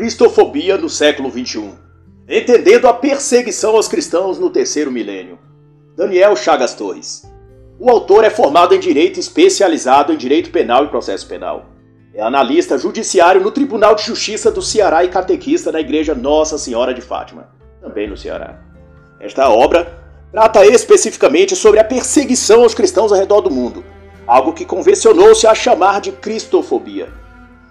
cristofobia no século XXI, entendendo a perseguição aos cristãos no terceiro milênio. Daniel Chagas Torres. O autor é formado em Direito especializado em Direito Penal e Processo Penal. É analista judiciário no Tribunal de Justiça do Ceará e catequista na Igreja Nossa Senhora de Fátima, também no Ceará. Esta obra trata especificamente sobre a perseguição aos cristãos ao redor do mundo, algo que convencionou-se a chamar de cristofobia.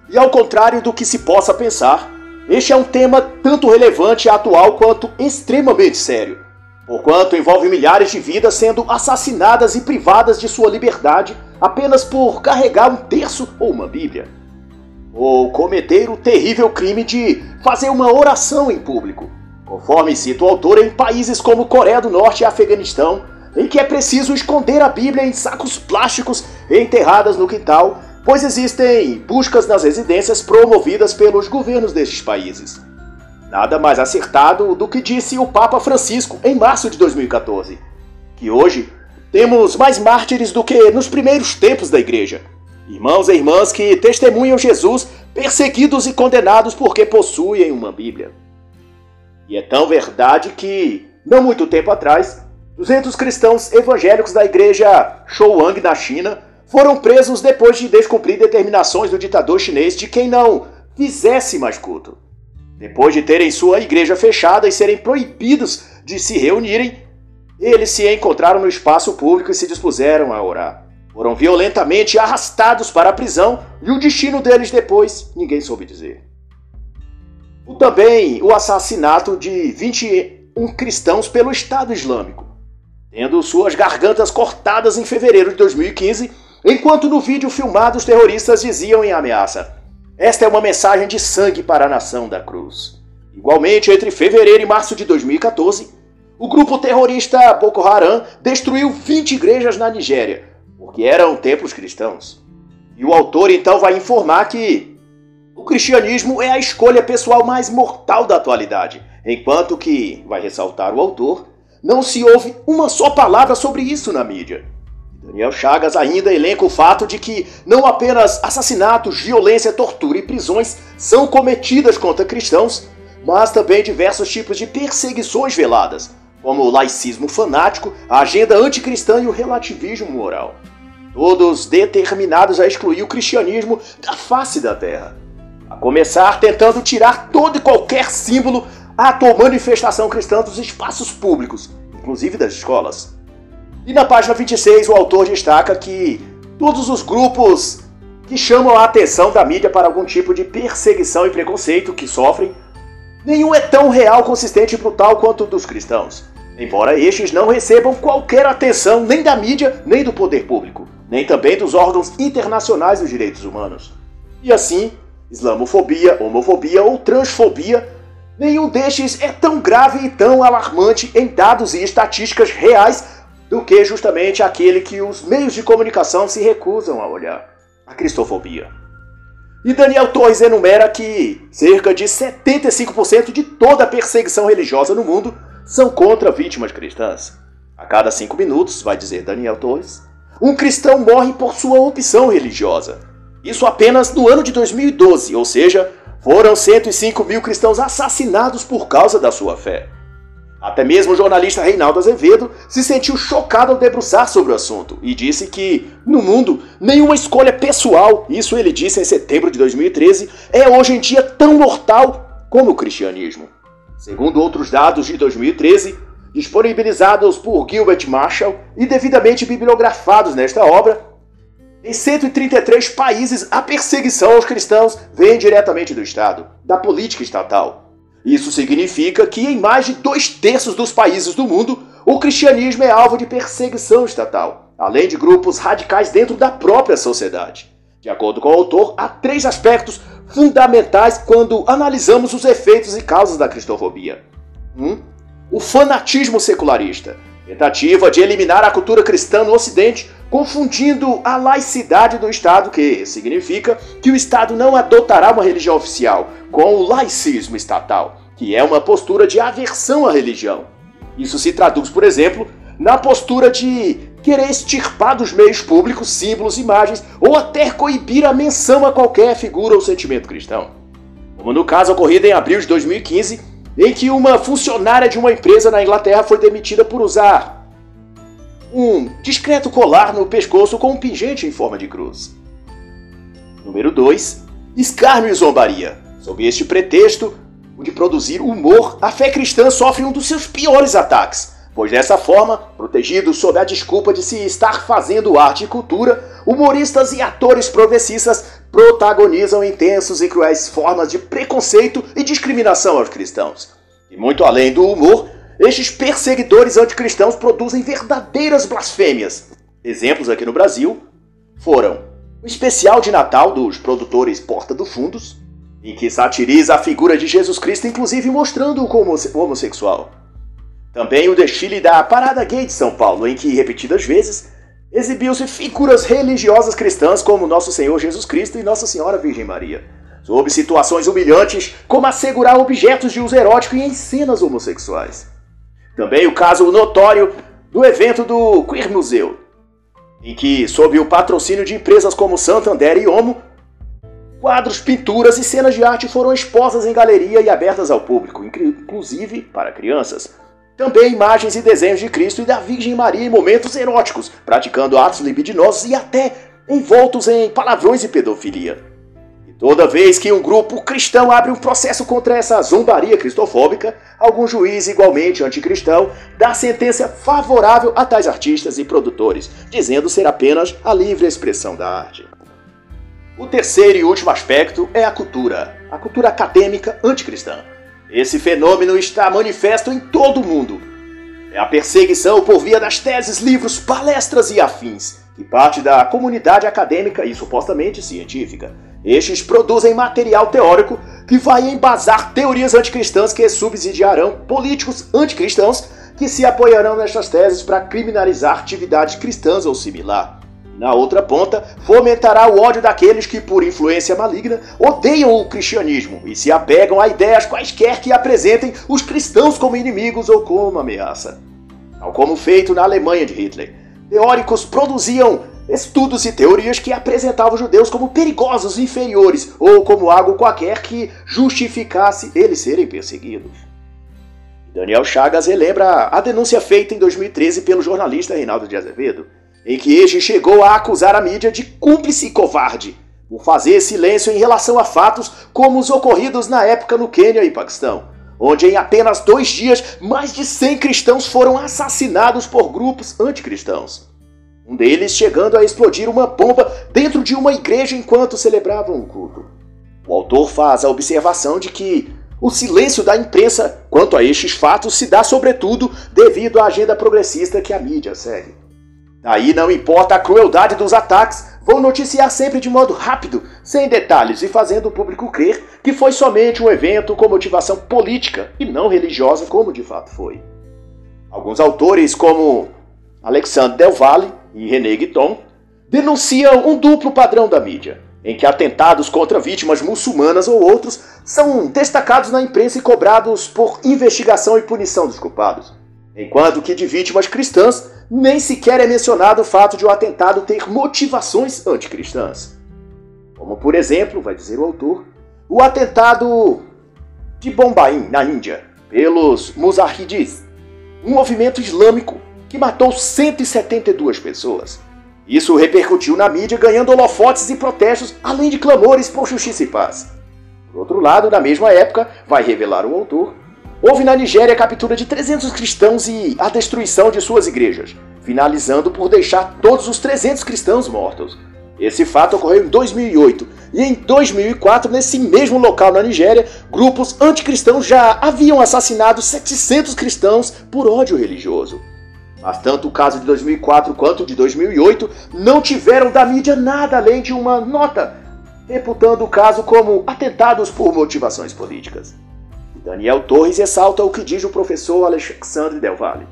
E ao contrário do que se possa pensar, este é um tema tanto relevante e atual quanto extremamente sério, porquanto envolve milhares de vidas sendo assassinadas e privadas de sua liberdade apenas por carregar um terço ou uma Bíblia. Ou cometer o terrível crime de fazer uma oração em público, conforme cita o autor em países como Coreia do Norte e Afeganistão, em que é preciso esconder a Bíblia em sacos plásticos enterradas no quintal pois existem buscas nas residências promovidas pelos governos destes países. Nada mais acertado do que disse o Papa Francisco em março de 2014, que hoje temos mais mártires do que nos primeiros tempos da Igreja. Irmãos e irmãs que testemunham Jesus perseguidos e condenados porque possuem uma Bíblia. E é tão verdade que, não muito tempo atrás, 200 cristãos evangélicos da igreja Shouang na China foram presos depois de descumprir determinações do ditador chinês de quem não fizesse mais culto. Depois de terem sua igreja fechada e serem proibidos de se reunirem, eles se encontraram no espaço público e se dispuseram a orar. Foram violentamente arrastados para a prisão e o destino deles depois ninguém soube dizer. O também o assassinato de 21 cristãos pelo Estado Islâmico, tendo suas gargantas cortadas em fevereiro de 2015 Enquanto no vídeo filmado os terroristas diziam em ameaça: Esta é uma mensagem de sangue para a nação da cruz. Igualmente, entre fevereiro e março de 2014, o grupo terrorista Boko Haram destruiu 20 igrejas na Nigéria, porque eram templos cristãos. E o autor então vai informar que o cristianismo é a escolha pessoal mais mortal da atualidade, enquanto que, vai ressaltar o autor, não se ouve uma só palavra sobre isso na mídia. Daniel Chagas ainda elenca o fato de que não apenas assassinatos, violência, tortura e prisões são cometidas contra cristãos, mas também diversos tipos de perseguições veladas, como o laicismo fanático, a agenda anticristã e o relativismo moral. Todos determinados a excluir o cristianismo da face da terra. A começar tentando tirar todo e qualquer símbolo, ou manifestação cristã dos espaços públicos, inclusive das escolas. E na página 26 o autor destaca que todos os grupos que chamam a atenção da mídia para algum tipo de perseguição e preconceito que sofrem, nenhum é tão real, consistente e brutal quanto o dos cristãos. Embora estes não recebam qualquer atenção nem da mídia, nem do poder público, nem também dos órgãos internacionais dos direitos humanos. E assim, islamofobia, homofobia ou transfobia, nenhum destes é tão grave e tão alarmante em dados e estatísticas reais do que justamente aquele que os meios de comunicação se recusam a olhar, a cristofobia. E Daniel Torres enumera que cerca de 75% de toda a perseguição religiosa no mundo são contra vítimas cristãs. A cada cinco minutos, vai dizer Daniel Torres, um cristão morre por sua opção religiosa. Isso apenas no ano de 2012, ou seja, foram 105 mil cristãos assassinados por causa da sua fé. Até mesmo o jornalista Reinaldo Azevedo se sentiu chocado ao debruçar sobre o assunto e disse que, no mundo, nenhuma escolha pessoal, isso ele disse em setembro de 2013, é hoje em dia tão mortal como o cristianismo. Segundo outros dados de 2013, disponibilizados por Gilbert Marshall e devidamente bibliografados nesta obra, em 133 países a perseguição aos cristãos vem diretamente do Estado, da política estatal. Isso significa que em mais de dois terços dos países do mundo, o cristianismo é alvo de perseguição estatal, além de grupos radicais dentro da própria sociedade. De acordo com o autor, há três aspectos fundamentais quando analisamos os efeitos e causas da cristofobia. 1. Um, o fanatismo secularista, tentativa de eliminar a cultura cristã no Ocidente, confundindo a laicidade do Estado, que significa que o Estado não adotará uma religião oficial, com o laicismo estatal, que é uma postura de aversão à religião. Isso se traduz, por exemplo, na postura de querer extirpar dos meios públicos símbolos, imagens ou até coibir a menção a qualquer figura ou sentimento cristão. como no caso ocorrido em abril de 2015, em que uma funcionária de uma empresa na Inglaterra foi demitida por usar um discreto colar no pescoço com um pingente em forma de cruz. Número 2. Escárnio e zombaria. Sob este pretexto, de produzir humor, a fé cristã sofre um dos seus piores ataques, pois dessa forma, protegidos sob a desculpa de se estar fazendo arte e cultura, humoristas e atores progressistas protagonizam intensos e cruéis formas de preconceito e discriminação aos cristãos. E muito além do humor, estes perseguidores anticristãos produzem verdadeiras blasfêmias. Exemplos aqui no Brasil foram o especial de Natal dos produtores Porta do Fundos, em que satiriza a figura de Jesus Cristo, inclusive mostrando-o como homossexual. Também o desfile da Parada Gay de São Paulo, em que, repetidas vezes, exibiu-se figuras religiosas cristãs como Nosso Senhor Jesus Cristo e Nossa Senhora Virgem Maria, sob situações humilhantes como assegurar objetos de uso erótico e em cenas homossexuais. Também o caso notório do evento do Queer Museu, em que, sob o patrocínio de empresas como Santander e Omo, Quadros, pinturas e cenas de arte foram expostas em galeria e abertas ao público, inclusive para crianças. Também imagens e desenhos de Cristo e da Virgem Maria em momentos eróticos, praticando atos libidinosos e até envoltos em palavrões e pedofilia. Toda vez que um grupo cristão abre um processo contra essa zombaria cristofóbica, algum juiz igualmente anticristão dá sentença favorável a tais artistas e produtores, dizendo ser apenas a livre expressão da arte. O terceiro e último aspecto é a cultura, a cultura acadêmica anticristã. Esse fenômeno está manifesto em todo o mundo. É a perseguição por via das teses, livros, palestras e afins, que parte da comunidade acadêmica e supostamente científica. Estes produzem material teórico que vai embasar teorias anticristãs que subsidiarão políticos anticristãos que se apoiarão nestas teses para criminalizar atividades cristãs ou similar. Na outra ponta, fomentará o ódio daqueles que, por influência maligna, odeiam o cristianismo e se apegam a ideias quaisquer que apresentem os cristãos como inimigos ou como ameaça. Tal como feito na Alemanha de Hitler, teóricos produziam estudos e teorias que apresentavam os judeus como perigosos, inferiores ou como algo qualquer que justificasse eles serem perseguidos. Daniel Chagas relembra a denúncia feita em 2013 pelo jornalista Reinaldo de Azevedo em que este chegou a acusar a mídia de cúmplice e covarde, por fazer silêncio em relação a fatos como os ocorridos na época no Quênia e Paquistão, onde em apenas dois dias mais de 100 cristãos foram assassinados por grupos anticristãos. Um deles chegando a explodir uma bomba dentro de uma igreja enquanto celebravam um culto. O autor faz a observação de que o silêncio da imprensa quanto a estes fatos se dá sobretudo devido à agenda progressista que a mídia segue. Daí não importa a crueldade dos ataques, vão noticiar sempre de modo rápido, sem detalhes e fazendo o público crer que foi somente um evento com motivação política e não religiosa, como de fato foi. Alguns autores, como Alexandre Del Valle e René Guiton, denunciam um duplo padrão da mídia, em que atentados contra vítimas muçulmanas ou outros são destacados na imprensa e cobrados por investigação e punição dos culpados, enquanto que de vítimas cristãs nem sequer é mencionado o fato de o atentado ter motivações anticristãs. Como, por exemplo, vai dizer o autor, o atentado de Bombaim, na Índia, pelos Muzahidis, um movimento islâmico que matou 172 pessoas. Isso repercutiu na mídia, ganhando holofotes e protestos, além de clamores por justiça e paz. Por outro lado, na mesma época, vai revelar o autor, Houve na Nigéria a captura de 300 cristãos e a destruição de suas igrejas, finalizando por deixar todos os 300 cristãos mortos. Esse fato ocorreu em 2008 e em 2004, nesse mesmo local na Nigéria, grupos anticristãos já haviam assassinado 700 cristãos por ódio religioso. Mas tanto o caso de 2004 quanto o de 2008 não tiveram da mídia nada além de uma nota, reputando o caso como atentados por motivações políticas. Daniel Torres ressalta o que diz o professor Alexandre Del Valle,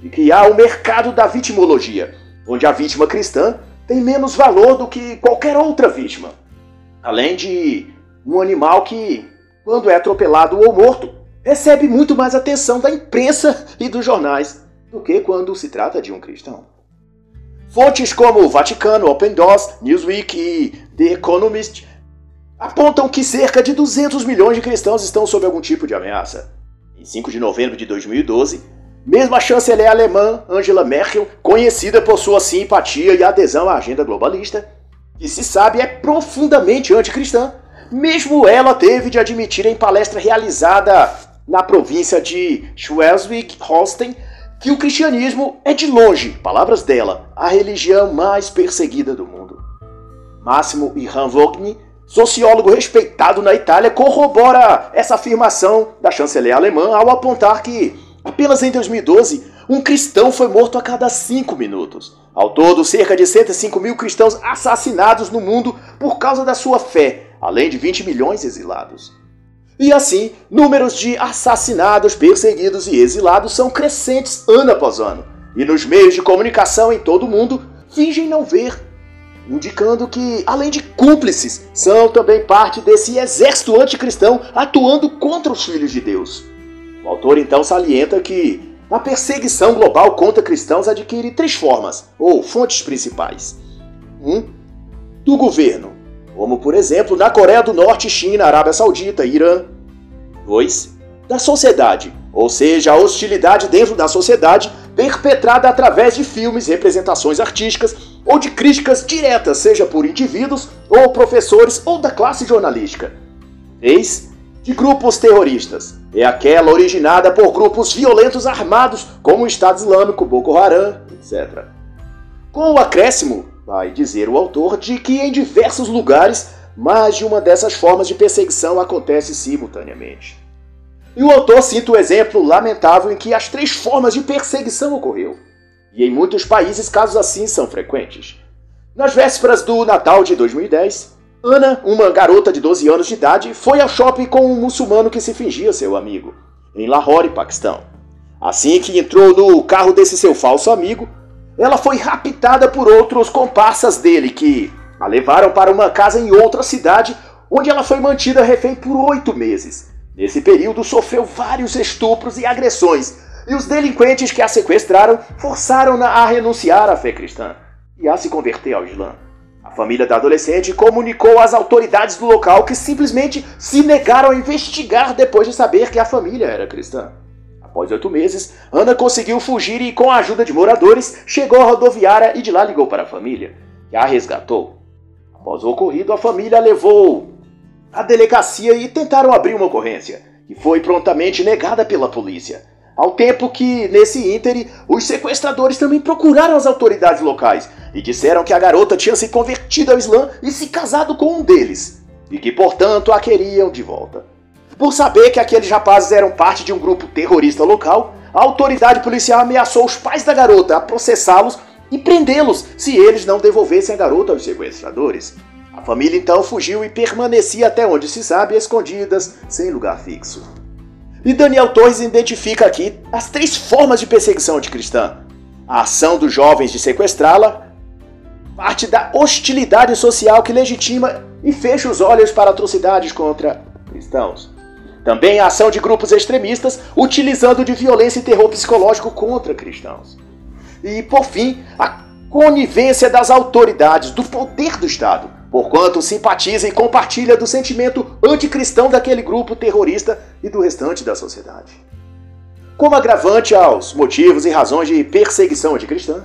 de que há o mercado da vitimologia, onde a vítima cristã tem menos valor do que qualquer outra vítima, além de um animal que, quando é atropelado ou morto, recebe muito mais atenção da imprensa e dos jornais do que quando se trata de um cristão. Fontes como o Vaticano, Open Doors, Newsweek e The Economist apontam que cerca de 200 milhões de cristãos estão sob algum tipo de ameaça. Em 5 de novembro de 2012, mesmo a chanceler alemã Angela Merkel, conhecida por sua simpatia e adesão à agenda globalista, que se sabe é profundamente anticristã, mesmo ela teve de admitir em palestra realizada na província de Schleswig-Holstein que o cristianismo é de longe, palavras dela, a religião mais perseguida do mundo. Máximo Irhanvogni, sociólogo respeitado na Itália, corrobora essa afirmação da chanceler alemã ao apontar que, apenas em 2012, um cristão foi morto a cada cinco minutos. Ao todo, cerca de 105 mil cristãos assassinados no mundo por causa da sua fé, além de 20 milhões exilados. E assim, números de assassinados, perseguidos e exilados são crescentes ano após ano. E nos meios de comunicação em todo o mundo fingem não ver, indicando que, além de cúmplices, são também parte desse exército anticristão atuando contra os filhos de Deus. O autor então salienta que a perseguição global contra cristãos adquire três formas, ou fontes principais. 1. Um, do governo, como por exemplo na Coreia do Norte, China, Arábia Saudita, Irã. 2. Da sociedade, ou seja, a hostilidade dentro da sociedade perpetrada através de filmes, representações artísticas ou de críticas diretas, seja por indivíduos ou professores ou da classe jornalística. 3. De grupos terroristas. É aquela originada por grupos violentos armados, como o Estado Islâmico, Boko Haram, etc. Com o acréscimo vai dizer o autor, de que em diversos lugares mais de uma dessas formas de perseguição acontece simultaneamente. E o autor cita o exemplo lamentável em que as três formas de perseguição ocorreu. E em muitos países casos assim são frequentes. Nas vésperas do Natal de 2010, Ana, uma garota de 12 anos de idade, foi ao shopping com um muçulmano que se fingia seu amigo, em Lahore, Paquistão. Assim que entrou no carro desse seu falso amigo, ela foi raptada por outros comparsas dele que a levaram para uma casa em outra cidade, onde ela foi mantida refém por oito meses. Nesse período, sofreu vários estupros e agressões, e os delinquentes que a sequestraram forçaram-na a renunciar à fé cristã e a se converter ao Islã. A família da adolescente comunicou às autoridades do local que simplesmente se negaram a investigar depois de saber que a família era cristã. Após oito meses, Ana conseguiu fugir e, com a ajuda de moradores, chegou à rodoviária e de lá ligou para a família, que a resgatou. Após o ocorrido, a família levou à delegacia e tentaram abrir uma ocorrência, que foi prontamente negada pela polícia. Ao tempo que, nesse íntere, os sequestradores também procuraram as autoridades locais e disseram que a garota tinha se convertido ao Islã e se casado com um deles, e que, portanto, a queriam de volta. Por saber que aqueles rapazes eram parte de um grupo terrorista local, a autoridade policial ameaçou os pais da garota a processá-los e prendê-los se eles não devolvessem a garota aos sequestradores. A família então fugiu e permanecia até onde se sabe escondidas, sem lugar fixo. E Daniel Torres identifica aqui as três formas de perseguição anticristã: a ação dos jovens de sequestrá-la, parte da hostilidade social que legitima e fecha os olhos para atrocidades contra cristãos. Também a ação de grupos extremistas utilizando de violência e terror psicológico contra cristãos. E, por fim, a conivência das autoridades, do poder do Estado, porquanto simpatiza e compartilha do sentimento anticristão daquele grupo terrorista e do restante da sociedade. Como agravante aos motivos e razões de perseguição anticristã,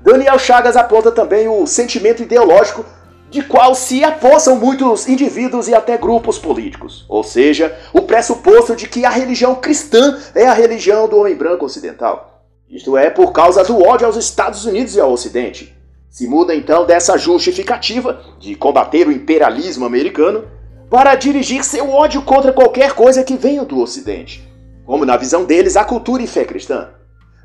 Daniel Chagas aponta também o sentimento ideológico de qual se apossam muitos indivíduos e até grupos políticos, ou seja, o pressuposto de que a religião cristã é a religião do homem branco ocidental. Isto é, por causa do ódio aos Estados Unidos e ao Ocidente. Se muda então dessa justificativa de combater o imperialismo americano para dirigir seu ódio contra qualquer coisa que venha do Ocidente, como na visão deles a cultura e fé cristã.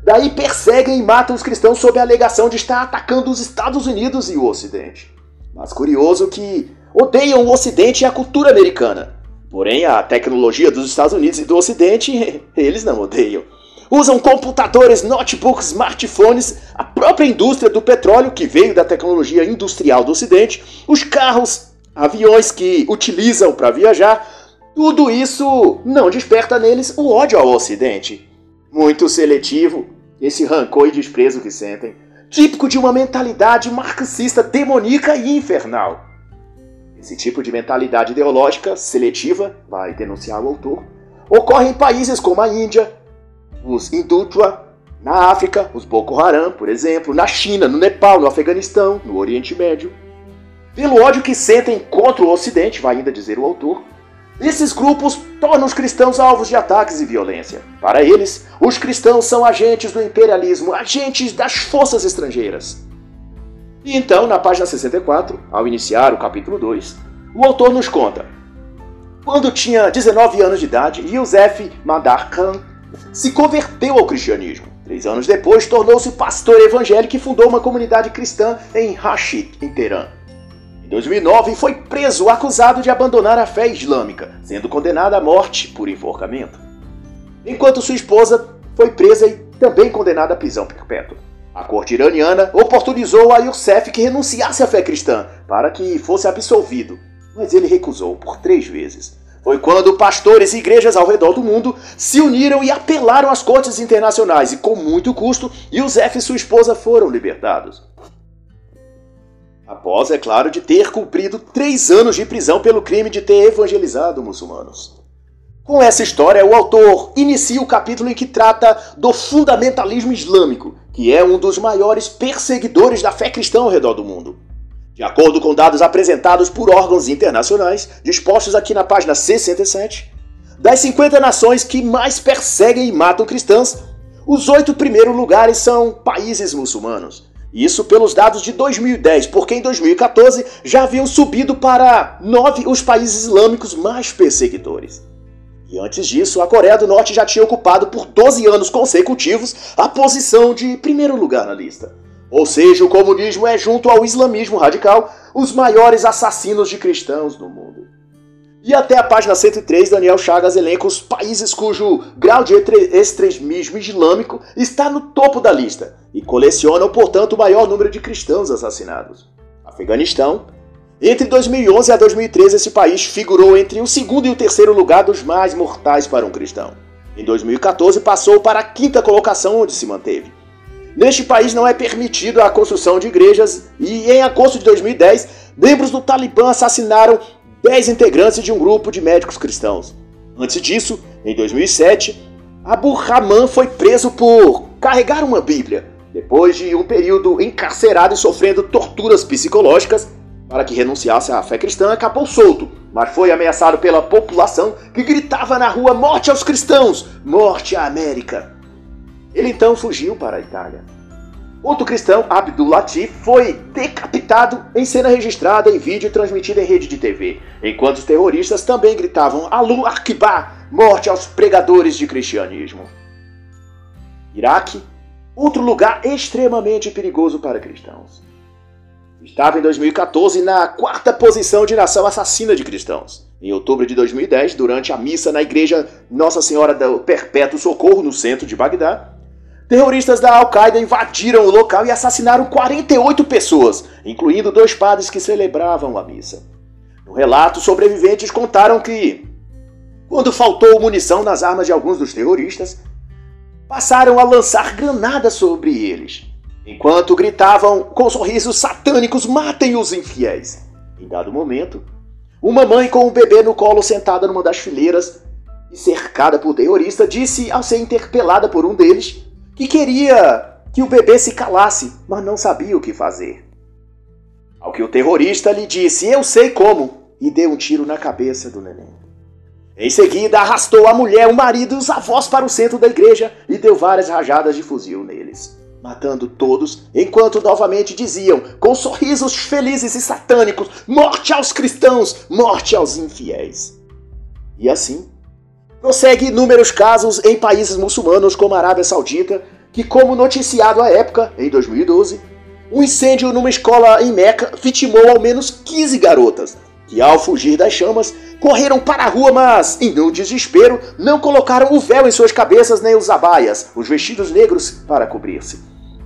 Daí perseguem e matam os cristãos sob a alegação de estar atacando os Estados Unidos e o Ocidente. Mas curioso que odeiam o Ocidente e a cultura americana. Porém, a tecnologia dos Estados Unidos e do Ocidente, eles não odeiam. Usam computadores, notebooks, smartphones, a própria indústria do petróleo, que veio da tecnologia industrial do Ocidente, os carros, aviões que utilizam para viajar, tudo isso não desperta neles o ódio ao Ocidente. Muito seletivo, esse rancor e desprezo que sentem típico de uma mentalidade marxista demoníaca e infernal. Esse tipo de mentalidade ideológica seletiva, vai denunciar o autor, ocorre em países como a Índia, os Hindutva, na África, os Boko Haram, por exemplo, na China, no Nepal, no Afeganistão, no Oriente Médio. Pelo ódio que sentem contra o Ocidente, vai ainda dizer o autor, esses grupos tornam os cristãos alvos de ataques e violência. Para eles, os cristãos são agentes do imperialismo, agentes das forças estrangeiras. E então, na página 64, ao iniciar o capítulo 2, o autor nos conta: quando tinha 19 anos de idade, Yusef Madar Khan se converteu ao cristianismo. Três anos depois, tornou-se pastor evangélico e fundou uma comunidade cristã em Rashid, em Teherã. Em 2009, foi preso acusado de abandonar a fé islâmica, sendo condenado à morte por enforcamento. Enquanto sua esposa foi presa e também condenada à prisão perpétua. A corte iraniana oportunizou a Youssef que renunciasse à fé cristã para que fosse absolvido, mas ele recusou por três vezes. Foi quando pastores e igrejas ao redor do mundo se uniram e apelaram às cortes internacionais e, com muito custo, Youssef e sua esposa foram libertados. Após, é claro, de ter cumprido três anos de prisão pelo crime de ter evangelizado muçulmanos. Com essa história, o autor inicia o capítulo em que trata do fundamentalismo islâmico, que é um dos maiores perseguidores da fé cristã ao redor do mundo. De acordo com dados apresentados por órgãos internacionais, dispostos aqui na página 67, das 50 nações que mais perseguem e matam cristãs, os oito primeiros lugares são países muçulmanos. Isso pelos dados de 2010, porque em 2014 já haviam subido para nove os países islâmicos mais perseguidores. E antes disso, a Coreia do Norte já tinha ocupado por 12 anos consecutivos a posição de primeiro lugar na lista. Ou seja, o comunismo é, junto ao islamismo radical, os maiores assassinos de cristãos do mundo. E até a página 103, Daniel Chagas elenca os países cujo grau de extremismo islâmico está no topo da lista e colecionam, portanto, o maior número de cristãos assassinados. Afeganistão. Entre 2011 a 2013, esse país figurou entre o segundo e o terceiro lugar dos mais mortais para um cristão. Em 2014, passou para a quinta colocação, onde se manteve. Neste país não é permitido a construção de igrejas e, em agosto de 2010, membros do Talibã assassinaram 10 integrantes de um grupo de médicos cristãos. Antes disso, em 2007, Abu Rahman foi preso por carregar uma Bíblia, depois de um período encarcerado e sofrendo torturas psicológicas. Para que renunciasse à fé cristã, acabou solto, mas foi ameaçado pela população que gritava na rua: Morte aos cristãos! Morte à América! Ele então fugiu para a Itália. Outro cristão, Abdul Latif, foi decapitado em cena registrada em vídeo transmitida em rede de TV, enquanto os terroristas também gritavam Alu Akbar, morte aos pregadores de cristianismo. Iraque, outro lugar extremamente perigoso para cristãos. Estava em 2014 na quarta posição de nação assassina de cristãos. Em outubro de 2010, durante a missa na igreja Nossa Senhora do Perpétuo Socorro, no centro de Bagdá, Terroristas da Al-Qaeda invadiram o local e assassinaram 48 pessoas, incluindo dois padres que celebravam a missa. No relato, sobreviventes contaram que, quando faltou munição nas armas de alguns dos terroristas, passaram a lançar granadas sobre eles, enquanto gritavam com sorrisos satânicos: matem os infiéis. Em dado momento, uma mãe com um bebê no colo sentada numa das fileiras e cercada por terroristas disse, ao ser interpelada por um deles, que queria que o bebê se calasse, mas não sabia o que fazer. Ao que o terrorista lhe disse: Eu sei como, e deu um tiro na cabeça do neném. Em seguida, arrastou a mulher, o marido e os avós para o centro da igreja e deu várias rajadas de fuzil neles, matando todos, enquanto novamente diziam, com sorrisos felizes e satânicos: Morte aos cristãos, morte aos infiéis. E assim, Prossegue inúmeros casos em países muçulmanos como a Arábia Saudita, que, como noticiado à época, em 2012, um incêndio numa escola em Meca vitimou ao menos 15 garotas, que ao fugir das chamas correram para a rua, mas, em um desespero, não colocaram o véu em suas cabeças nem os abaias, os vestidos negros, para cobrir-se.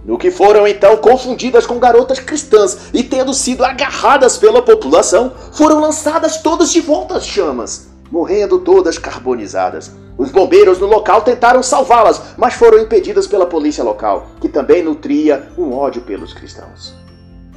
No que foram então confundidas com garotas cristãs e tendo sido agarradas pela população, foram lançadas todas de volta às chamas morrendo todas carbonizadas. Os bombeiros no local tentaram salvá-las, mas foram impedidas pela polícia local, que também nutria um ódio pelos cristãos.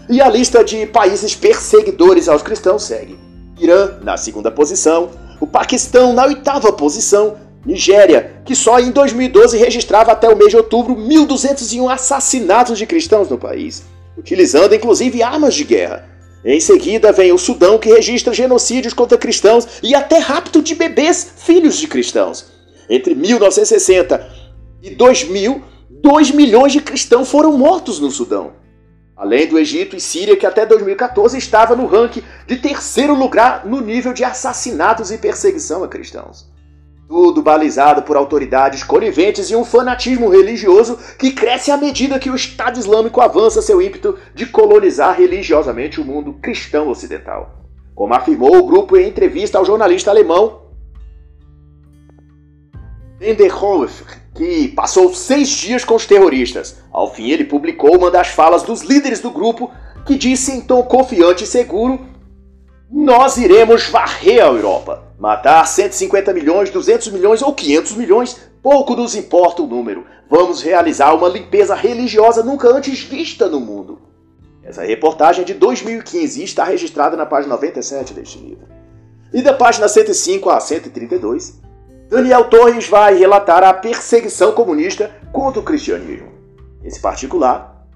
E a lista de países perseguidores aos cristãos segue. Irã na segunda posição, o Paquistão na oitava posição, Nigéria, que só em 2012 registrava até o mês de outubro 1.201 assassinatos de cristãos no país, utilizando inclusive armas de guerra. Em seguida vem o Sudão, que registra genocídios contra cristãos e até rapto de bebês filhos de cristãos. Entre 1960 e 2000, 2 milhões de cristãos foram mortos no Sudão. Além do Egito e Síria, que até 2014 estava no ranking de terceiro lugar no nível de assassinatos e perseguição a cristãos. Tudo balizado por autoridades coniventes e um fanatismo religioso que cresce à medida que o Estado Islâmico avança seu ímpeto de colonizar religiosamente o mundo cristão ocidental. Como afirmou o grupo em entrevista ao jornalista alemão Enderhofer, que passou seis dias com os terroristas. Ao fim, ele publicou uma das falas dos líderes do grupo, que disse em tom confiante e seguro: Nós iremos varrer a Europa. Matar 150 milhões, 200 milhões ou 500 milhões, pouco nos importa o número. Vamos realizar uma limpeza religiosa nunca antes vista no mundo. Essa reportagem é de 2015 e está registrada na página 97 deste livro. E da página 105 a 132, Daniel Torres vai relatar a perseguição comunista contra o cristianismo. Nesse particular,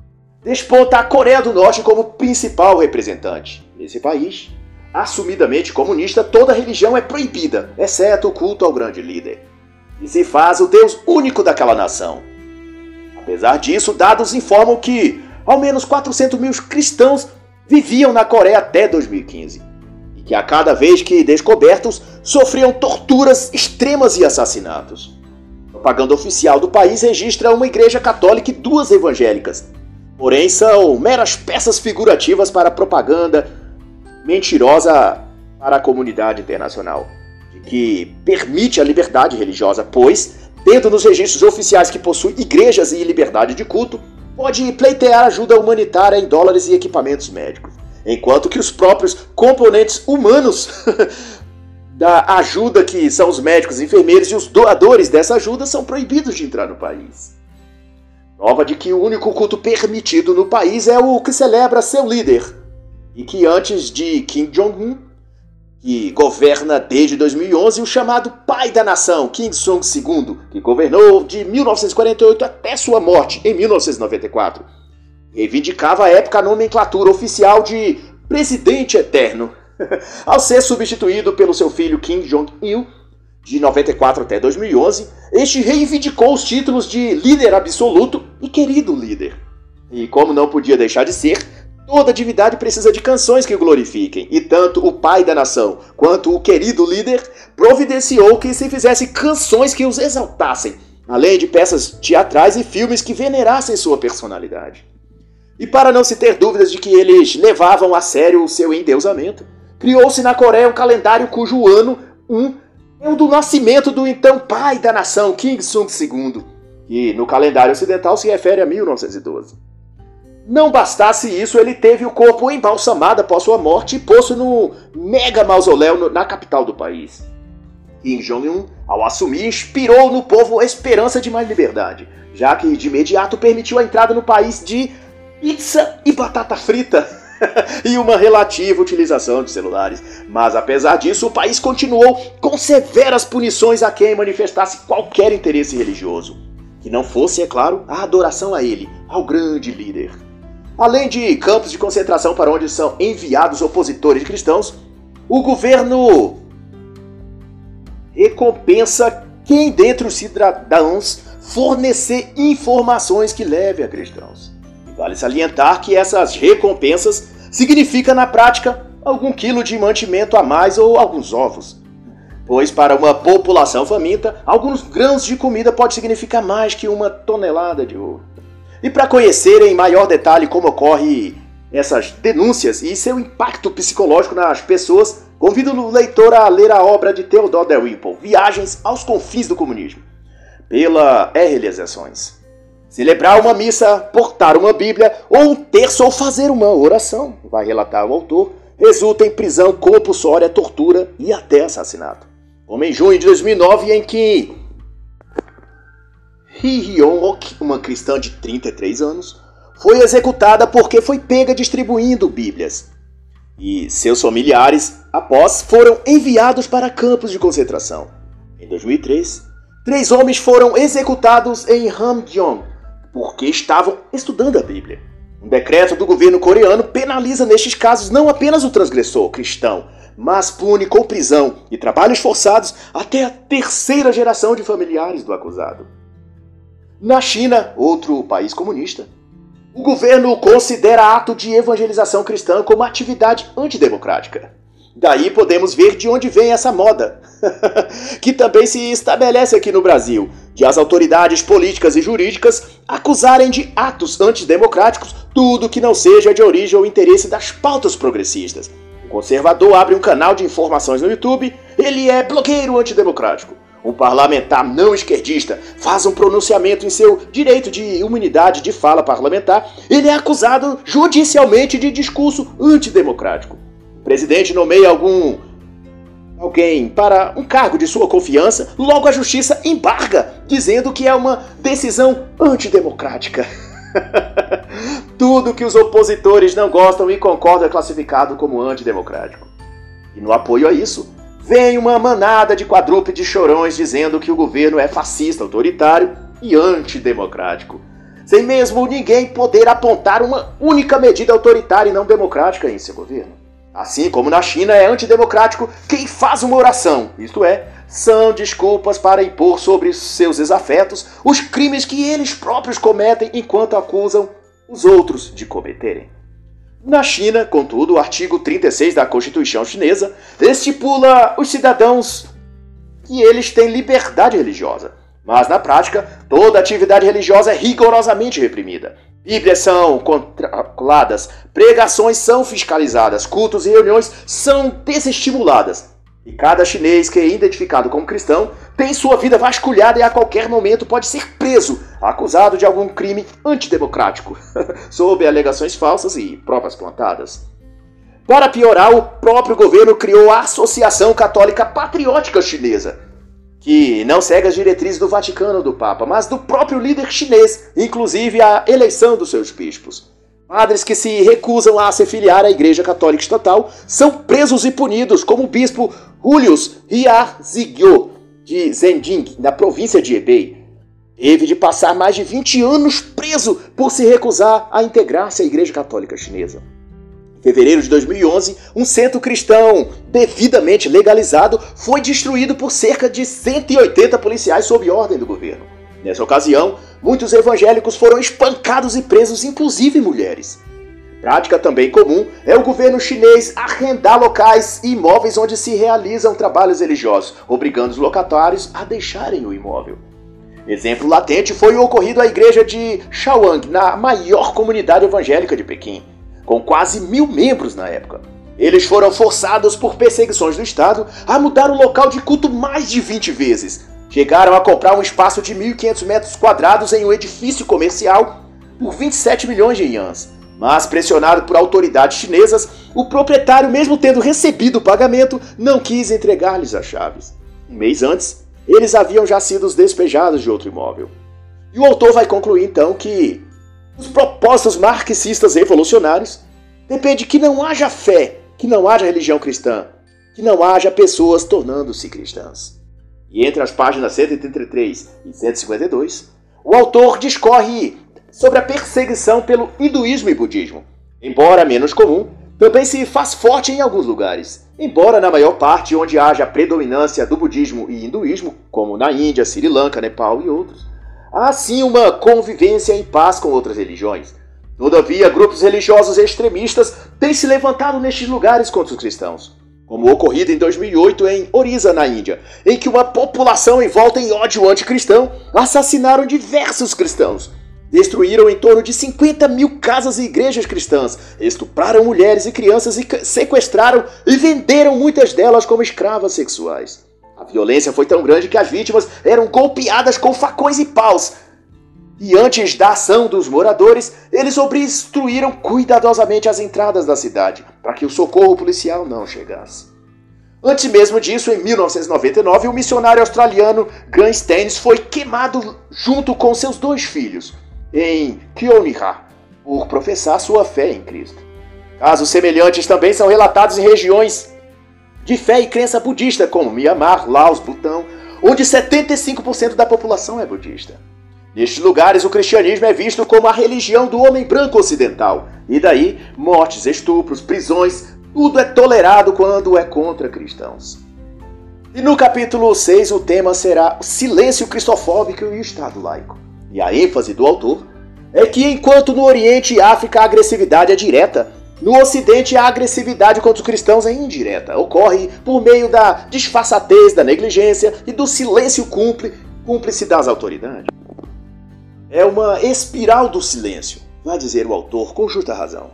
desponta a Coreia do Norte como principal representante. Nesse país, assumidamente comunista, toda religião é proibida, exceto o culto ao grande líder. E se faz o Deus único daquela nação. Apesar disso, dados informam que ao menos 400 mil cristãos viviam na Coreia até 2015 que a cada vez que descobertos sofriam torturas extremas e assassinatos. A propaganda oficial do país registra uma igreja católica e duas evangélicas. Porém, são meras peças figurativas para propaganda mentirosa para a comunidade internacional, que permite a liberdade religiosa, pois, tendo nos registros oficiais que possui igrejas e liberdade de culto, pode pleitear ajuda humanitária em dólares e equipamentos médicos enquanto que os próprios componentes humanos da ajuda, que são os médicos, enfermeiros e os doadores dessa ajuda, são proibidos de entrar no país. Prova de que o único culto permitido no país é o que celebra seu líder, e que antes de Kim Jong-un, que governa desde 2011, o chamado pai da nação, Kim Song-II, que governou de 1948 até sua morte em 1994 reivindicava à época a nomenclatura oficial de Presidente Eterno, ao ser substituído pelo seu filho Kim Jong-il, de 94 até 2011, este reivindicou os títulos de líder absoluto e querido líder. E como não podia deixar de ser, toda divindade precisa de canções que o glorifiquem, e tanto o pai da nação quanto o querido líder providenciou que se fizesse canções que os exaltassem, além de peças teatrais e filmes que venerassem sua personalidade. E para não se ter dúvidas de que eles levavam a sério o seu endeusamento, criou-se na Coreia um calendário cujo ano 1 é o do nascimento do então pai da nação, King Sung II, que no calendário ocidental se refere a 1912. Não bastasse isso, ele teve o corpo embalsamado após sua morte e posto no mega mausoléu na capital do país. Kim Jong-un, ao assumir, inspirou no povo a esperança de mais liberdade, já que de imediato permitiu a entrada no país de pizza e batata frita. e uma relativa utilização de celulares. Mas apesar disso, o país continuou com severas punições a quem manifestasse qualquer interesse religioso. Que não fosse, é claro, a adoração a ele, ao grande líder. Além de campos de concentração para onde são enviados opositores cristãos, o governo recompensa quem dentre os cidadãos fornecer informações que levem a cristãos. Vale salientar que essas recompensas significa na prática algum quilo de mantimento a mais ou alguns ovos. Pois para uma população faminta, alguns grãos de comida pode significar mais que uma tonelada de ouro. E para conhecer em maior detalhe como ocorre essas denúncias e seu impacto psicológico nas pessoas, convido o leitor a ler a obra de Theodore Dalrymple, Viagens aos Confins do Comunismo, pela R. Realizações. Celebrar uma missa, portar uma Bíblia, ou um terço, ou fazer uma oração, vai relatar o autor, resulta em prisão compulsória, tortura e até assassinato. Como em junho de 2009, em que Hee Hyun-ok, uma cristã de 33 anos, foi executada porque foi pega distribuindo Bíblias. e seus familiares, após, foram enviados para campos de concentração. Em 2003, três homens foram executados em Hamgyong porque estavam estudando a Bíblia. Um decreto do governo coreano penaliza nestes casos não apenas o transgressor cristão, mas pune com prisão e trabalhos forçados até a terceira geração de familiares do acusado. Na China, outro país comunista, o governo considera ato de evangelização cristã como atividade antidemocrática. Daí podemos ver de onde vem essa moda, que também se estabelece aqui no Brasil, de as autoridades políticas e jurídicas acusarem de atos antidemocráticos tudo que não seja de origem ou interesse das pautas progressistas. O conservador abre um canal de informações no YouTube, ele é blogueiro antidemocrático. Um parlamentar não esquerdista faz um pronunciamento em seu direito de imunidade de fala parlamentar, ele é acusado judicialmente de discurso antidemocrático. O presidente nomeia algum alguém para um cargo de sua confiança, logo a justiça embarga, dizendo que é uma decisão antidemocrática. Tudo que os opositores não gostam e concordam é classificado como antidemocrático. E no apoio a isso, vem uma manada de quadrúpedes chorões dizendo que o governo é fascista, autoritário e antidemocrático. Sem mesmo ninguém poder apontar uma única medida autoritária e não democrática em seu governo. Assim como na China é antidemocrático quem faz uma oração, isto é, são desculpas para impor sobre seus desafetos os crimes que eles próprios cometem enquanto acusam os outros de cometerem. Na China, contudo, o artigo 36 da Constituição chinesa estipula os cidadãos que eles têm liberdade religiosa. Mas na prática, toda atividade religiosa é rigorosamente reprimida. Bíblias são controladas, pregações são fiscalizadas, cultos e reuniões são desestimuladas. E cada chinês que é identificado como cristão tem sua vida vasculhada e a qualquer momento pode ser preso, acusado de algum crime antidemocrático, sob alegações falsas e provas plantadas. Para piorar, o próprio governo criou a Associação Católica Patriótica Chinesa, que não segue as diretrizes do Vaticano do Papa, mas do próprio líder chinês, inclusive a eleição dos seus bispos. Padres que se recusam a se filiar à Igreja Católica Estatal são presos e punidos, como o bispo Julius Zigyo, de Zhending, na província de Hebei. Teve de passar mais de 20 anos preso por se recusar a integrar-se à Igreja Católica Chinesa. Em fevereiro de 2011, um centro cristão devidamente legalizado foi destruído por cerca de 180 policiais sob ordem do governo. Nessa ocasião, muitos evangélicos foram espancados e presos, inclusive mulheres. Prática também comum é o governo chinês arrendar locais e imóveis onde se realizam trabalhos religiosos, obrigando os locatários a deixarem o imóvel. Exemplo latente foi o ocorrido à igreja de Shaoang, na maior comunidade evangélica de Pequim, com quase mil membros na época. Eles foram forçados por perseguições do Estado a mudar o local de culto mais de 20 vezes, chegaram a comprar um espaço de 1.500 metros quadrados em um edifício comercial por 27 milhões de yuans. Mas, pressionado por autoridades chinesas, o proprietário, mesmo tendo recebido o pagamento, não quis entregar-lhes as chaves. Um mês antes, eles haviam já sido despejados de outro imóvel. E o autor vai concluir então que os propósitos marxistas revolucionários depende que não haja fé, que não haja religião cristã, que não haja pessoas tornando-se cristãs. E entre as páginas 133 e 152, o autor discorre sobre a perseguição pelo hinduísmo e budismo. Embora menos comum, também se faz forte em alguns lugares. Embora na maior parte onde haja predominância do budismo e hinduísmo, como na Índia, Sri Lanka, Nepal e outros, há sim uma convivência em paz com outras religiões. Todavia, grupos religiosos extremistas têm se levantado nestes lugares contra os cristãos como ocorrido em 2008 em Orissa, na Índia, em que uma população envolta em ódio anticristão assassinaram diversos cristãos. Destruíram em torno de 50 mil casas e igrejas cristãs, estupraram mulheres e crianças e sequestraram e venderam muitas delas como escravas sexuais. A violência foi tão grande que as vítimas eram golpeadas com facões e paus, e antes da ação dos moradores, eles obstruíram cuidadosamente as entradas da cidade, para que o socorro policial não chegasse. Antes mesmo disso, em 1999, o missionário australiano Grant Stennis foi queimado junto com seus dois filhos, em Kioniha, por professar sua fé em Cristo. Casos semelhantes também são relatados em regiões de fé e crença budista, como Myanmar, Laos, Butão, onde 75% da população é budista. Nestes lugares, o cristianismo é visto como a religião do homem branco ocidental, e daí mortes, estupros, prisões, tudo é tolerado quando é contra cristãos. E no capítulo 6 o tema será o silêncio cristofóbico e o Estado laico. E a ênfase do autor é que enquanto no Oriente e África a agressividade é direta, no Ocidente a agressividade contra os cristãos é indireta. Ocorre por meio da disfarçatez, da negligência e do silêncio cúmplice das autoridades. É uma espiral do silêncio, vai dizer o autor com justa razão.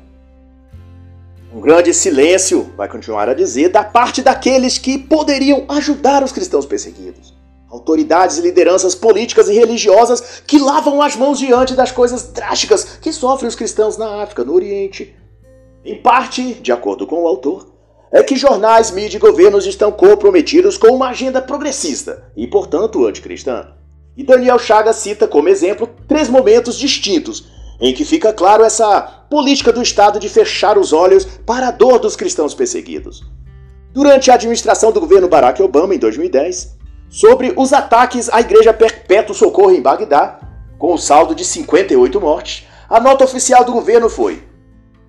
Um grande silêncio, vai continuar a dizer, da parte daqueles que poderiam ajudar os cristãos perseguidos. Autoridades e lideranças políticas e religiosas que lavam as mãos diante das coisas drásticas que sofrem os cristãos na África, no Oriente. Em parte, de acordo com o autor, é que jornais, mídia e governos estão comprometidos com uma agenda progressista e, portanto, anticristã. E Daniel Chagas cita como exemplo três momentos distintos em que fica claro essa política do Estado de fechar os olhos para a dor dos cristãos perseguidos. Durante a administração do governo Barack Obama, em 2010, sobre os ataques à Igreja Perpétuo Socorro em Bagdá, com o saldo de 58 mortes, a nota oficial do governo foi: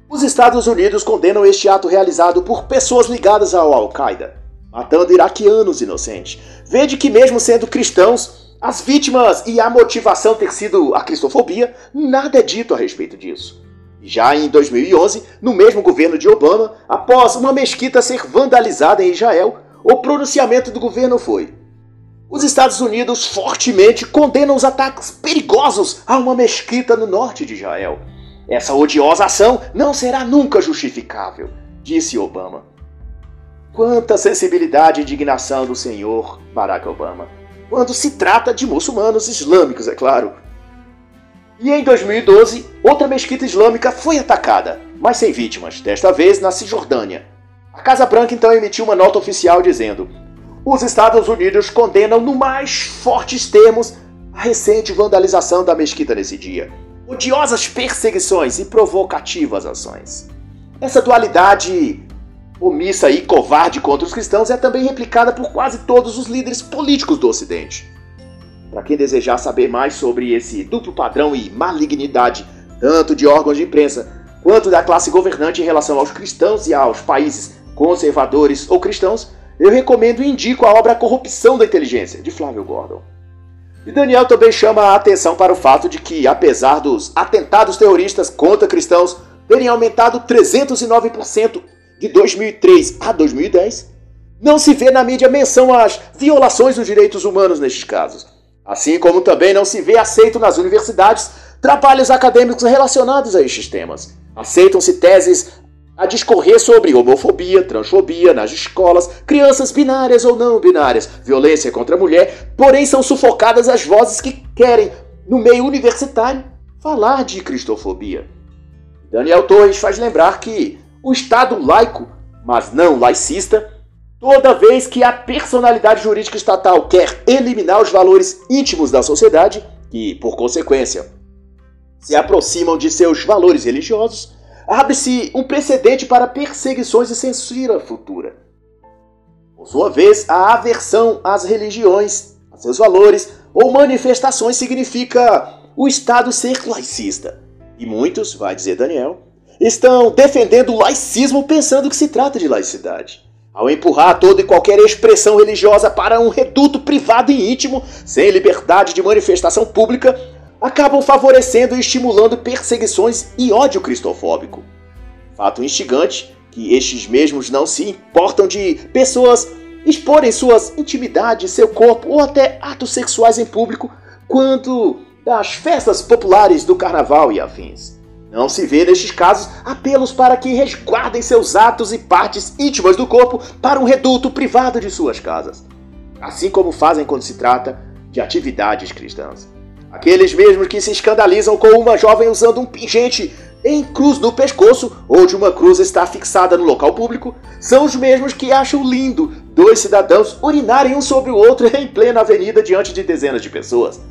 Os Estados Unidos condenam este ato realizado por pessoas ligadas ao Al-Qaeda, matando iraquianos inocentes. Vede que, mesmo sendo cristãos, as vítimas e a motivação ter sido a cristofobia, nada é dito a respeito disso. Já em 2011, no mesmo governo de Obama, após uma mesquita ser vandalizada em Israel, o pronunciamento do governo foi: Os Estados Unidos fortemente condenam os ataques perigosos a uma mesquita no norte de Israel. Essa odiosa ação não será nunca justificável, disse Obama. Quanta sensibilidade e indignação do senhor Barack Obama quando se trata de muçulmanos islâmicos, é claro. E em 2012, outra mesquita islâmica foi atacada, mas sem vítimas, desta vez na Cisjordânia. A Casa Branca então emitiu uma nota oficial dizendo: os Estados Unidos condenam no mais fortes termos a recente vandalização da mesquita nesse dia. Odiosas perseguições e provocativas ações. Essa dualidade omissa e covarde contra os cristãos é também replicada por quase todos os líderes políticos do Ocidente. Para quem desejar saber mais sobre esse duplo padrão e malignidade, tanto de órgãos de imprensa quanto da classe governante em relação aos cristãos e aos países conservadores ou cristãos, eu recomendo e indico a obra Corrupção da Inteligência, de Flávio Gordon. E Daniel também chama a atenção para o fato de que, apesar dos atentados terroristas contra cristãos terem aumentado 309% de 2003 a 2010, não se vê na mídia menção às violações dos direitos humanos nestes casos. Assim como também não se vê aceito nas universidades trabalhos acadêmicos relacionados a estes temas. Aceitam-se teses a discorrer sobre homofobia, transfobia nas escolas, crianças binárias ou não binárias, violência contra a mulher, porém são sufocadas as vozes que querem, no meio universitário, falar de cristofobia. Daniel Torres faz lembrar que o Estado laico, mas não laicista, toda vez que a personalidade jurídica estatal quer eliminar os valores íntimos da sociedade, que, por consequência, se aproximam de seus valores religiosos, abre-se um precedente para perseguições e censura futura. Por sua vez, a aversão às religiões, a seus valores ou manifestações significa o Estado ser laicista. E muitos, vai dizer Daniel, estão defendendo o laicismo pensando que se trata de laicidade. Ao empurrar toda e qualquer expressão religiosa para um reduto privado e íntimo, sem liberdade de manifestação pública, acabam favorecendo e estimulando perseguições e ódio cristofóbico. Fato instigante que estes mesmos não se importam de pessoas exporem suas intimidades, seu corpo ou até atos sexuais em público, quanto das festas populares do carnaval e afins. Não se vê nestes casos apelos para que resguardem seus atos e partes íntimas do corpo para um reduto privado de suas casas, assim como fazem quando se trata de atividades cristãs. Aqueles mesmos que se escandalizam com uma jovem usando um pingente em cruz no pescoço, onde uma cruz está fixada no local público, são os mesmos que acham lindo dois cidadãos urinarem um sobre o outro em plena avenida diante de dezenas de pessoas.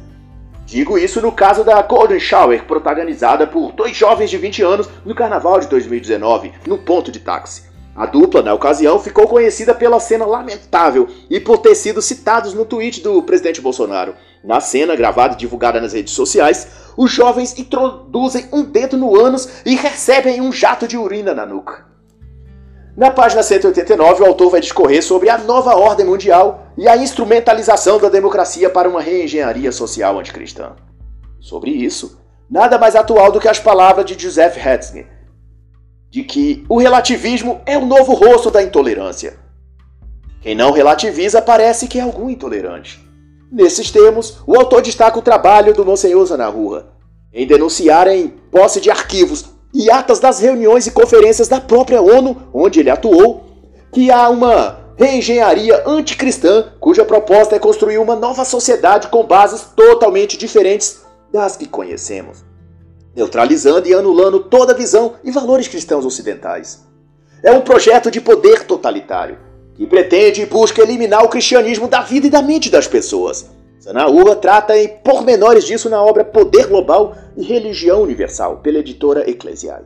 Digo isso no caso da Golden Shower, protagonizada por dois jovens de 20 anos no carnaval de 2019, no ponto de táxi. A dupla, na ocasião, ficou conhecida pela cena lamentável e por ter sido citados no tweet do presidente Bolsonaro. Na cena, gravada e divulgada nas redes sociais, os jovens introduzem um dedo no ânus e recebem um jato de urina na nuca. Na página 189, o autor vai discorrer sobre a nova ordem mundial e a instrumentalização da democracia para uma reengenharia social anticristã. Sobre isso, nada mais atual do que as palavras de Joseph Ratzinger, de que o relativismo é o novo rosto da intolerância. Quem não relativiza parece que é algum intolerante. Nesses termos, o autor destaca o trabalho do Monsenhor Zanarrua em denunciar em posse de arquivos e atas das reuniões e conferências da própria ONU, onde ele atuou, que há uma reengenharia anticristã cuja proposta é construir uma nova sociedade com bases totalmente diferentes das que conhecemos, neutralizando e anulando toda visão e valores cristãos ocidentais. É um projeto de poder totalitário que pretende e busca eliminar o cristianismo da vida e da mente das pessoas. Sanaúra trata em pormenores disso na obra Poder Global e Religião Universal, pela editora Eclesial.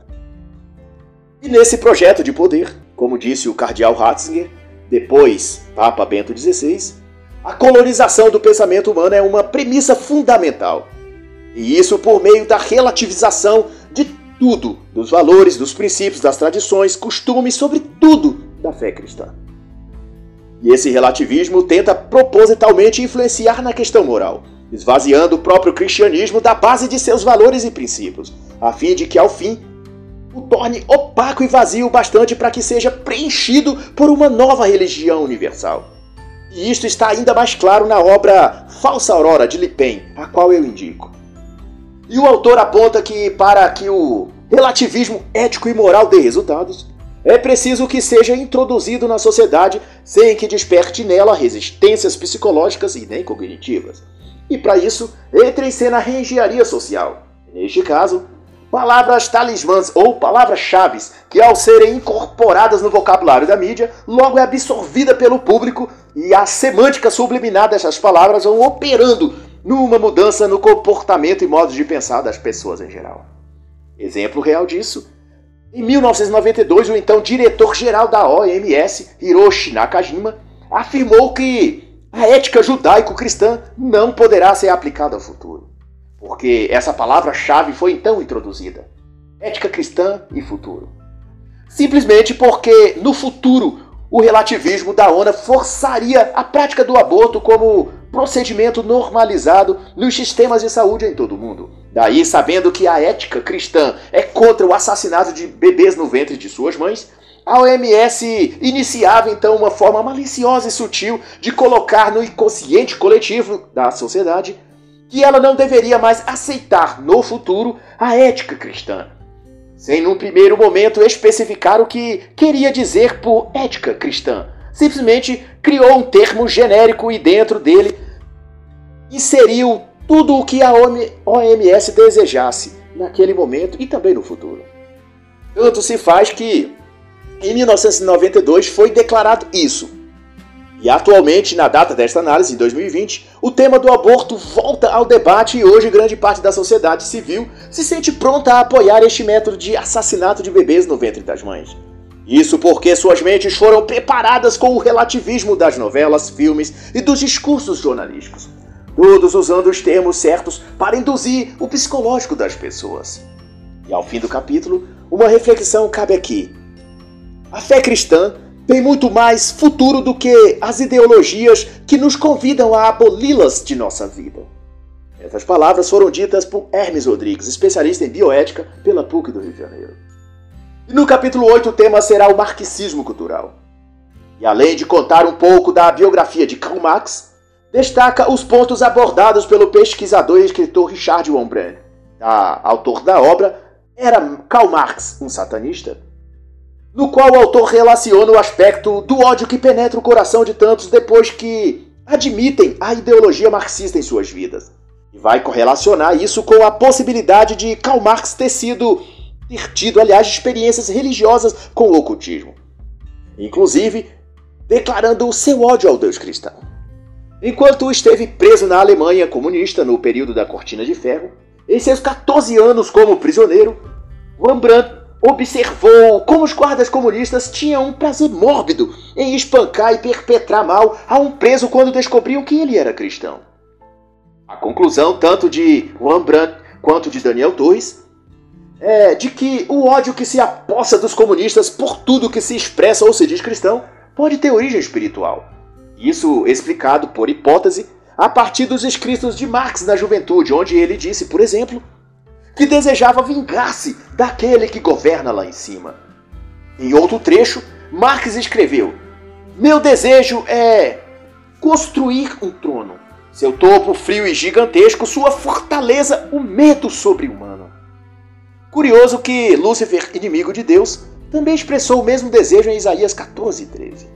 E nesse projeto de poder, como disse o cardeal Ratzinger, depois Papa Bento XVI, a colonização do pensamento humano é uma premissa fundamental. E isso por meio da relativização de tudo, dos valores, dos princípios, das tradições, costumes, sobre tudo da fé cristã. E esse relativismo tenta propositalmente influenciar na questão moral, esvaziando o próprio cristianismo da base de seus valores e princípios, a fim de que, ao fim, o torne opaco e vazio bastante para que seja preenchido por uma nova religião universal. E isto está ainda mais claro na obra Falsa Aurora de Lipen, a qual eu indico. E o autor aponta que para que o relativismo ético e moral dê resultados, é preciso que seja introduzido na sociedade sem que desperte nela resistências psicológicas e nem cognitivas. E para isso, entra em cena a reengenharia social. Neste caso, palavras talismãs ou palavras-chave que, ao serem incorporadas no vocabulário da mídia, logo é absorvida pelo público e a semântica subliminar dessas palavras vão operando numa mudança no comportamento e modos de pensar das pessoas em geral. Exemplo real disso em 1992, o então diretor-geral da OMS, Hiroshi Nakajima, afirmou que a ética judaico-cristã não poderá ser aplicada ao futuro, porque essa palavra-chave foi então introduzida: ética cristã e futuro. Simplesmente porque no futuro o relativismo da ONU forçaria a prática do aborto como procedimento normalizado nos sistemas de saúde em todo o mundo. Daí, sabendo que a ética cristã é contra o assassinato de bebês no ventre de suas mães, a OMS iniciava então uma forma maliciosa e sutil de colocar no inconsciente coletivo da sociedade que ela não deveria mais aceitar no futuro a ética cristã, sem num primeiro momento especificar o que queria dizer por ética cristã. Simplesmente criou um termo genérico e dentro dele inseriu tudo o que a OMS desejasse naquele momento e também no futuro. Tanto se faz que em 1992 foi declarado isso. E atualmente, na data desta análise, em 2020, o tema do aborto volta ao debate e hoje grande parte da sociedade civil se sente pronta a apoiar este método de assassinato de bebês no ventre das mães. Isso porque suas mentes foram preparadas com o relativismo das novelas, filmes e dos discursos jornalísticos todos usando os termos certos para induzir o psicológico das pessoas. E ao fim do capítulo, uma reflexão cabe aqui. A fé cristã tem muito mais futuro do que as ideologias que nos convidam a aboli-las de nossa vida. Essas palavras foram ditas por Hermes Rodrigues, especialista em bioética pela PUC do Rio de Janeiro. E no capítulo 8 o tema será o marxismo cultural. E além de contar um pouco da biografia de Karl Marx, destaca os pontos abordados pelo pesquisador e escritor Richard Wombrand. autor da obra era Karl Marx um satanista? No qual o autor relaciona o aspecto do ódio que penetra o coração de tantos depois que admitem a ideologia marxista em suas vidas. E vai correlacionar isso com a possibilidade de Karl Marx ter sido ter tido, aliás, experiências religiosas com o ocultismo. Inclusive, declarando o seu ódio ao Deus cristão. Enquanto esteve preso na Alemanha comunista no período da Cortina de Ferro, em seus 14 anos como prisioneiro, Rembrandt observou como os guardas comunistas tinham um prazer mórbido em espancar e perpetrar mal a um preso quando descobriam que ele era cristão. A conclusão, tanto de Rembrandt quanto de Daniel Torres, é de que o ódio que se apossa dos comunistas por tudo que se expressa ou se diz cristão pode ter origem espiritual. Isso explicado por hipótese a partir dos escritos de Marx na juventude, onde ele disse, por exemplo, que desejava vingar-se daquele que governa lá em cima. Em outro trecho, Marx escreveu: Meu desejo é construir um trono. Seu topo frio e gigantesco, sua fortaleza, o medo sobre-humano. Curioso que Lúcifer, inimigo de Deus, também expressou o mesmo desejo em Isaías 14, 13.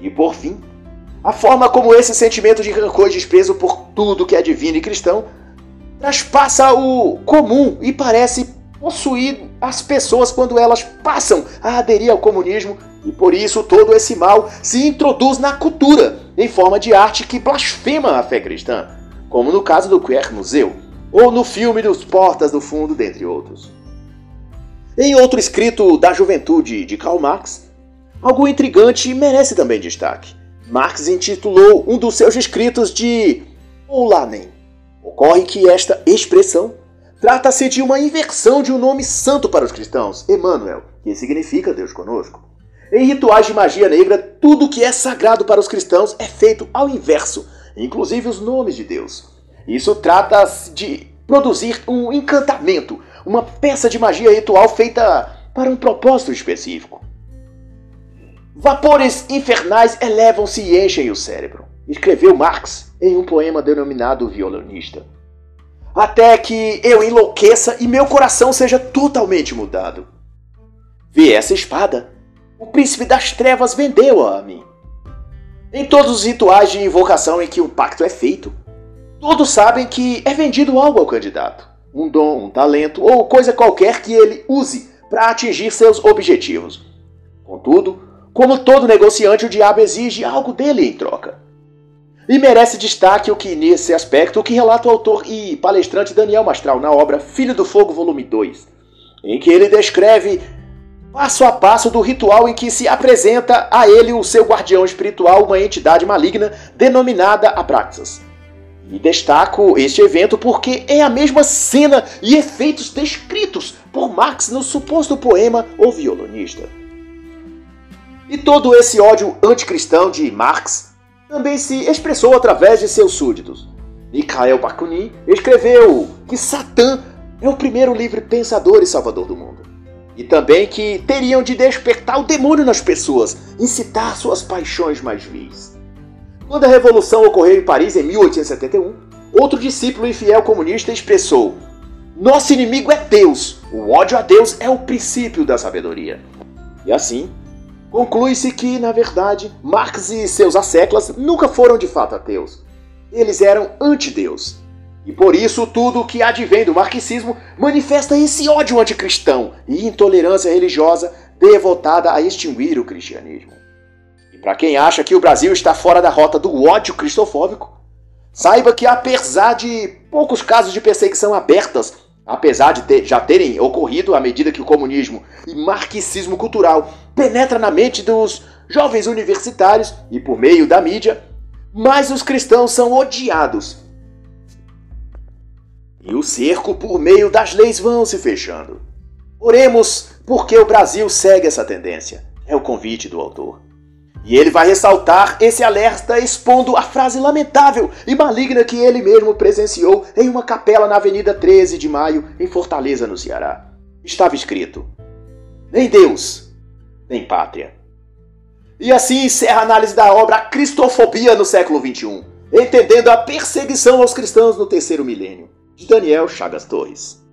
E por fim, a forma como esse sentimento de rancor e desprezo por tudo que é divino e cristão traspassa o comum e parece possuir as pessoas quando elas passam a aderir ao comunismo e por isso todo esse mal se introduz na cultura em forma de arte que blasfema a fé cristã, como no caso do Queer Museu ou no filme dos Portas do Fundo, dentre outros. Em outro escrito da juventude de Karl Marx, algo intrigante merece também destaque. Marx intitulou um dos seus escritos de Oulanen, Ocorre que esta expressão trata-se de uma inversão de um nome santo para os cristãos, Emmanuel, que significa Deus conosco. Em rituais de magia negra, tudo que é sagrado para os cristãos é feito ao inverso, inclusive os nomes de Deus. Isso trata-se de produzir um encantamento, uma peça de magia ritual feita para um propósito específico. Vapores infernais elevam-se e enchem o cérebro escreveu Marx em um poema denominado Violonista. Até que eu enlouqueça e meu coração seja totalmente mudado. Vi essa espada. O príncipe das trevas vendeu-a a mim. Em todos os rituais de invocação em que um pacto é feito, todos sabem que é vendido algo ao candidato. Um dom, um talento ou coisa qualquer que ele use para atingir seus objetivos. Contudo, como todo negociante, o diabo exige algo dele em troca. E merece destaque o que nesse aspecto o que relata o autor e palestrante Daniel Mastral na obra Filho do Fogo, volume 2, em que ele descreve passo a passo do ritual em que se apresenta a ele o seu guardião espiritual, uma entidade maligna denominada Abraxas. E destaco este evento porque é a mesma cena e efeitos descritos por Marx no suposto poema O Violonista. E todo esse ódio anticristão de Marx também se expressou através de seus súditos. Mikhail Bakunin escreveu que Satã é o primeiro livre pensador e salvador do mundo. E também que teriam de despertar o demônio nas pessoas, incitar suas paixões mais vis. Quando a revolução ocorreu em Paris em 1871, outro discípulo infiel comunista expressou: Nosso inimigo é Deus, o ódio a Deus é o princípio da sabedoria. E assim, Conclui-se que, na verdade, Marx e seus asseclas nunca foram de fato ateus. Eles eram anti-Deus. E por isso tudo o que advém do marxismo manifesta esse ódio anticristão e intolerância religiosa devotada a extinguir o cristianismo. E para quem acha que o Brasil está fora da rota do ódio cristofóbico, saiba que apesar de poucos casos de perseguição abertas apesar de ter, já terem ocorrido à medida que o comunismo e marxismo cultural penetra na mente dos jovens universitários e por meio da mídia, mais os cristãos são odiados. E o cerco por meio das leis vão se fechando. Oremos porque o Brasil segue essa tendência. É o convite do autor. E ele vai ressaltar esse alerta expondo a frase lamentável e maligna que ele mesmo presenciou em uma capela na Avenida 13 de Maio, em Fortaleza, no Ceará. Estava escrito: Nem Deus, nem pátria. E assim encerra a análise da obra Cristofobia no século XXI, entendendo a perseguição aos cristãos no terceiro milênio, de Daniel Chagas Torres.